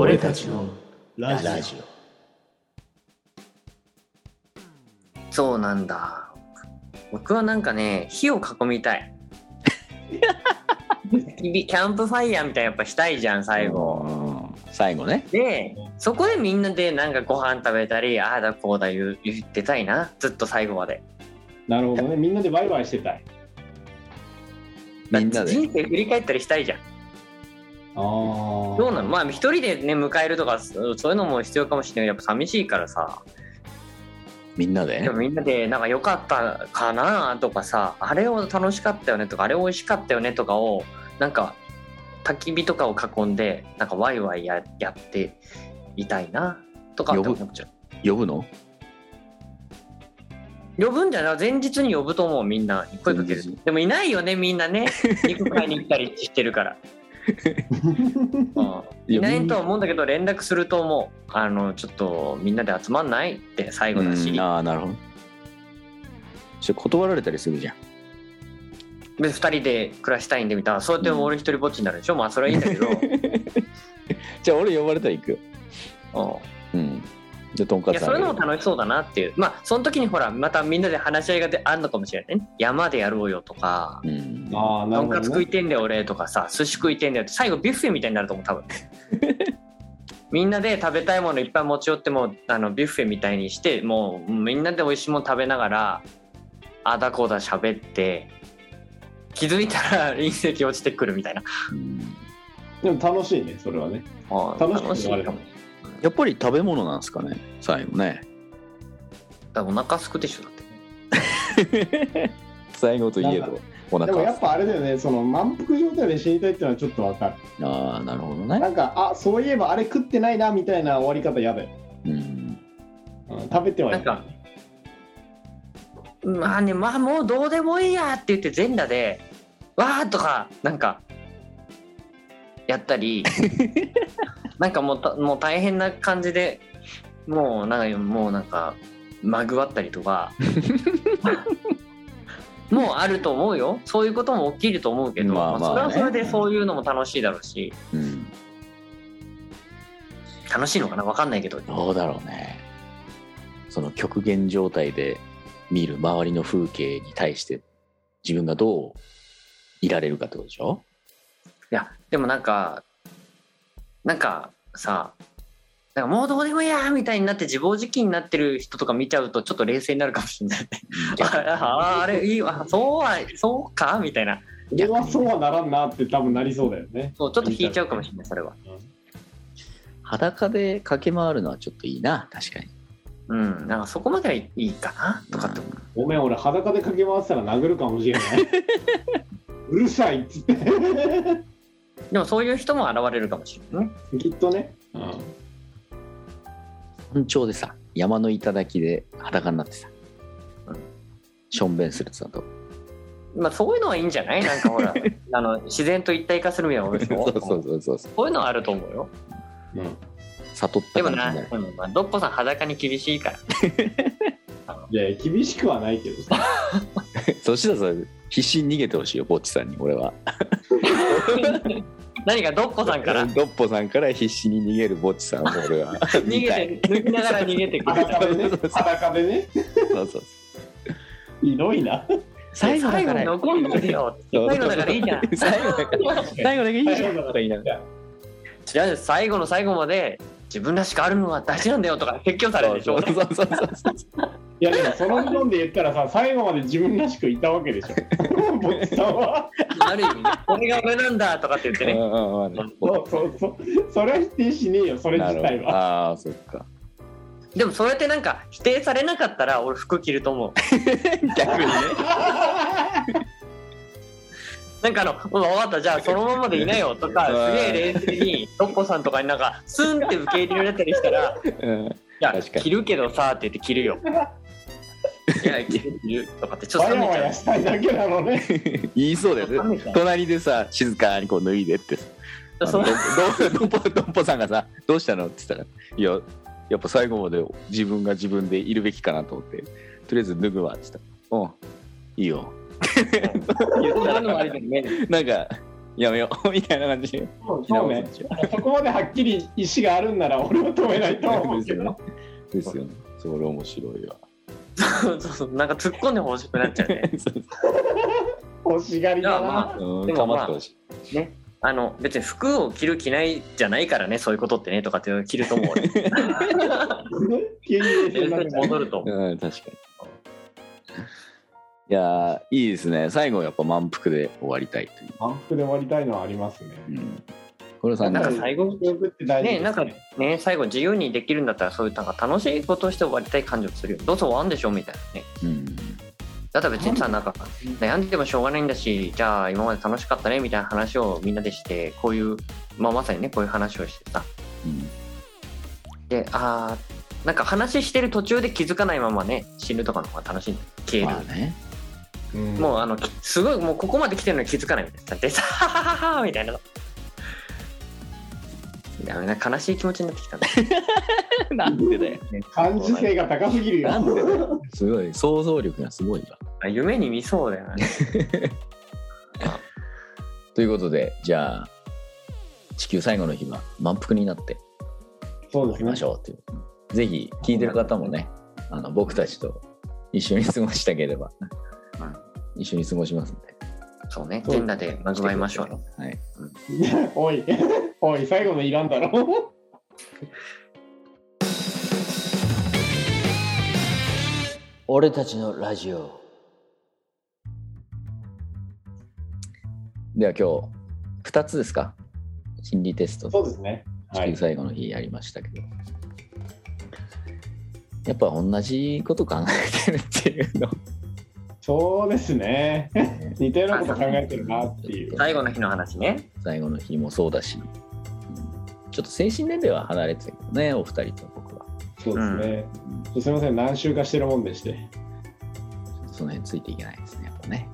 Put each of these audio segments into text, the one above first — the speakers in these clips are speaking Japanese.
俺たちのラジオ。そうなんだ。僕はなんかね火を囲みたい。キャンプファイヤーみたいなやっぱしたいじゃん最後。うん。最後ね。でそこでみんなでなんかご飯食べたりああだこうだ言う言ってたいな。ずっと最後まで。なるほどね。みんなでワイワイしてたい。みんなで。人生振り返ったりしたいじゃん。あどうなの？まあ一人でね迎えるとかそういうのも必要かもしれない。けどやっぱ寂しいからさ。みんなで？みんなでなんか良かったかなとかさ。あれを楽しかったよねとかあれ美味しかったよねとかをなんか焚き火とかを囲んでなんかワイワイややっていたいなとかって思っちゃう。呼ぶの？呼ぶんじゃない？前日に呼ぶと思うみんな。に声かける。でもいないよねみんなね。肉買いに行ったりしてるから、うん、いないとは思うんだけど連絡すると思う。あのちょっとみんなで集まんないって最後だし、うんああなるほど。それ断られたりするじゃん。で2人で暮らしたいんでみたいな。そうやって俺一人ぼっちになるでしょ、まあそれはいいんだけど、じゃあ俺呼ばれたら行く。ようんうん。じゃあとんかついやそれのも楽しそうだなっていう。まあその時にほらまたみんなで話し合いがであるのかもしれないね。山でやろうよとか。うんああなとんかつ食るほどねいてんだよ俺とかさ寿司食いてんだよって最後ビュッフェみたいになると思う多分。みんなで食べたいものいっぱい持ち寄ってもあのビュッフェみたいにしてもうみんなで美味しいもの食べながらあだこうだ喋って気づいたら隕石落ちてくるみたいな。うん。でも楽しいねそれはね。あ楽しく楽しいかも。やっぱり食べ物なんですかね最後ね。だお腹すくでしょだって 最後といえどおでもや腹っぱあれだよねその満腹状態で死にたいっていうのはちょっとわかる。ああなるほどなねんかあそういえばあれ食ってないなみたいな終わり方嫌だよ、うん。うん、食べてはいなんかまあねまあもうどうでもいいやって言って全裸でわーとかなんかやったり なんかもうたもう大変な感じでもうなんかもうなんかまぐわったりとか もうあると思うよ。そういうことも起きると思うけど、まあまあねそれはそれでそういうのも楽しいだろうし。うん。楽しいのかな？分かんないけど。どうだろうね。その極限状態で見る周りの風景に対して自分がどういられるかってことでしょ？いやでもなんかなんかさなんかもうどうでもいいやみたいになって自暴自棄になってる人とか見ちゃうとちょっと冷静になるかもしれない。あああれいいわそうはそうかみたいな。俺はそうはならんなって多分なりそうだよね。そうちょっと引いちゃうかもしれないそれは。裸で駆け回るのはちょっといいな確かに。うんなんかそこまではいいかなとかって思う。ごめん俺裸で駆け回ってたら殴るかもしれない。うるさいっつって。でもそういう人も現れるかもしれないね。きっとね、うん、山頂でさ山の頂で裸になってさ、うんしょんべんするってさとまあそういうのはいいんじゃない？なんかほら あの自然と一体化するみたいなことでしょそうそうそうそう。こういうのはあると思うよ。うん。悟ったでもな、感じになる。でもまあ、どっこさん裸に厳しいから。いや厳しくはないけどさ。そしたらさ必死に逃げてほしいよぼっちさんに俺は何かどっこさんから。ドッポさんから必死に逃げるぼっちさんを俺は。逃げて抜きながら逃げてくる。裸でね。裸でね。そうそうひどいな。最後だから残んないでよ。最後だからいいじゃん。最後だから最後だけいいじゃん。最後だからとか言いながらじゃあ最後の最後まで自分らしくあるのは大事なんだよとか説教されるでしょ。そうそうそうそういやでもその理論で言ったらさ最後まで自分らしくいたわけでしょ。ぼっちさんは。ある意味ね。これが俺なんだとかって言ってね。うんうんうん。そうそうそう。それは否定しねえよそれ自体は。ああそっか。でもそうやってなんか否定されなかったら俺服着ると思う。逆にね。なんかあの「うん分かった？じゃあそのままでいなよ」とかうん。すげえ冷静にどっこさんとかになんかスンって受け入れられたりしたら「うんいや確かに着るけどさ」って言って着るよ。いや着る着るとかってちょっわと冷めちゃう。やわやしたいだけなのね。言いそうだよね。隣でさ静かにこう脱いでって。あのそうどど どっぽどっぽさんがさ「どうしたの?」って言ったら「いややっぱ最後まで自分が自分でいるべきかなと思ってとりあえず脱ぐわ」って言った。ら「うん。いいよ。言ったらのもありだよね。なんかやめよう。みたいな感じ。でそうそう。ねそこまではっきり意思があるんなら俺は止めないと思うけど。ですよね。それ面白いわそうそうなんか突っ込んでほしくなっちゃうね。欲しがりだな。うんでもまあかまってほしい。あの別に服を着る着ないじゃないからねそういうことってねとかっていうの着ると思う 戻るとうん確かに。いやーいいですね。最後やっぱ満腹で終わりたいという、満腹で終わりたいのはありますね。うん、これさんなんかね最後ね。なんかね最後自由にできるんだったらそういうなんか楽しいことをして終わりたい感じもするよ。どうせ終わんでしょみたいなね。うん。だったら別にさなんか悩んでもしょうがないんだしじゃあ今まで楽しかったねみたいな話をみんなでしてこういう、まあ、まさにねこういう話をしてさ。うん。であーなんか話してる途中で気づかないままね死ぬとかの方が楽しいんだよ。消える、まあね。うん。もうあのきすごいもうここまで来てるのに気づかないみたいな。でさははははみたいなダメな悲しい気持ちになってきたね。なんでだよ。感受性が高すぎるよ。なんでだよ。すごい想像力がすごいわ。あ夢に見そうだよね。ということでじゃあ地球最後の日は満腹になってそうですね。ましょうという。ぜひ聞いてる方もねあの僕たちと一緒に過ごしたければ、一緒に過ごしますんで。そうね。全裸でまぐわいましょう。よはい。おいおい最後のいらんだろ。俺たちのラジオ。では今日2つですか？心理テスト。そうですね。はい。最後の日やりましたけど、やっぱ同じこと考えてるっていうの。そうですね。似たようなこと考えてるなっていう。最後の日の話ね。最後の日もそうだし、うんちょっと精神年齢は離れてたけどねお二人と僕は、そうですね、うん。すみません何週かしてるもんでして。その辺ついていけないですねやっぱね。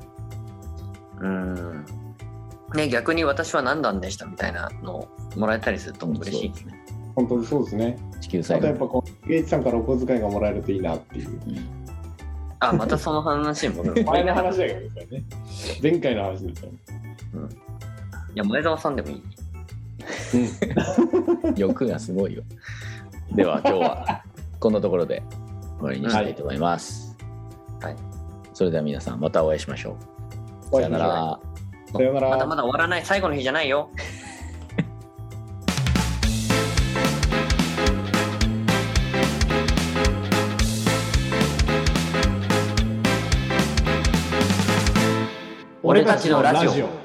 うん。ね逆に私は何段でしたみたいなのをもらえたりすると嬉しい。ですね。本当にそうですね。地球あ最後のとやっぱこうゲイツさんからお小遣いがもらえるといいなっていう。日、うん。あまたその話に戻る。前の話だけどね。前回の話ですよねいや前澤さんでもいい欲がすごいよ。では今日はこんなところで終わりにしたいと思います、はい。それでは皆さんまたお会いしましょう。さよなら。さよなら。まだまだ終わらない最後の日じゃないよ。俺たちのラジオ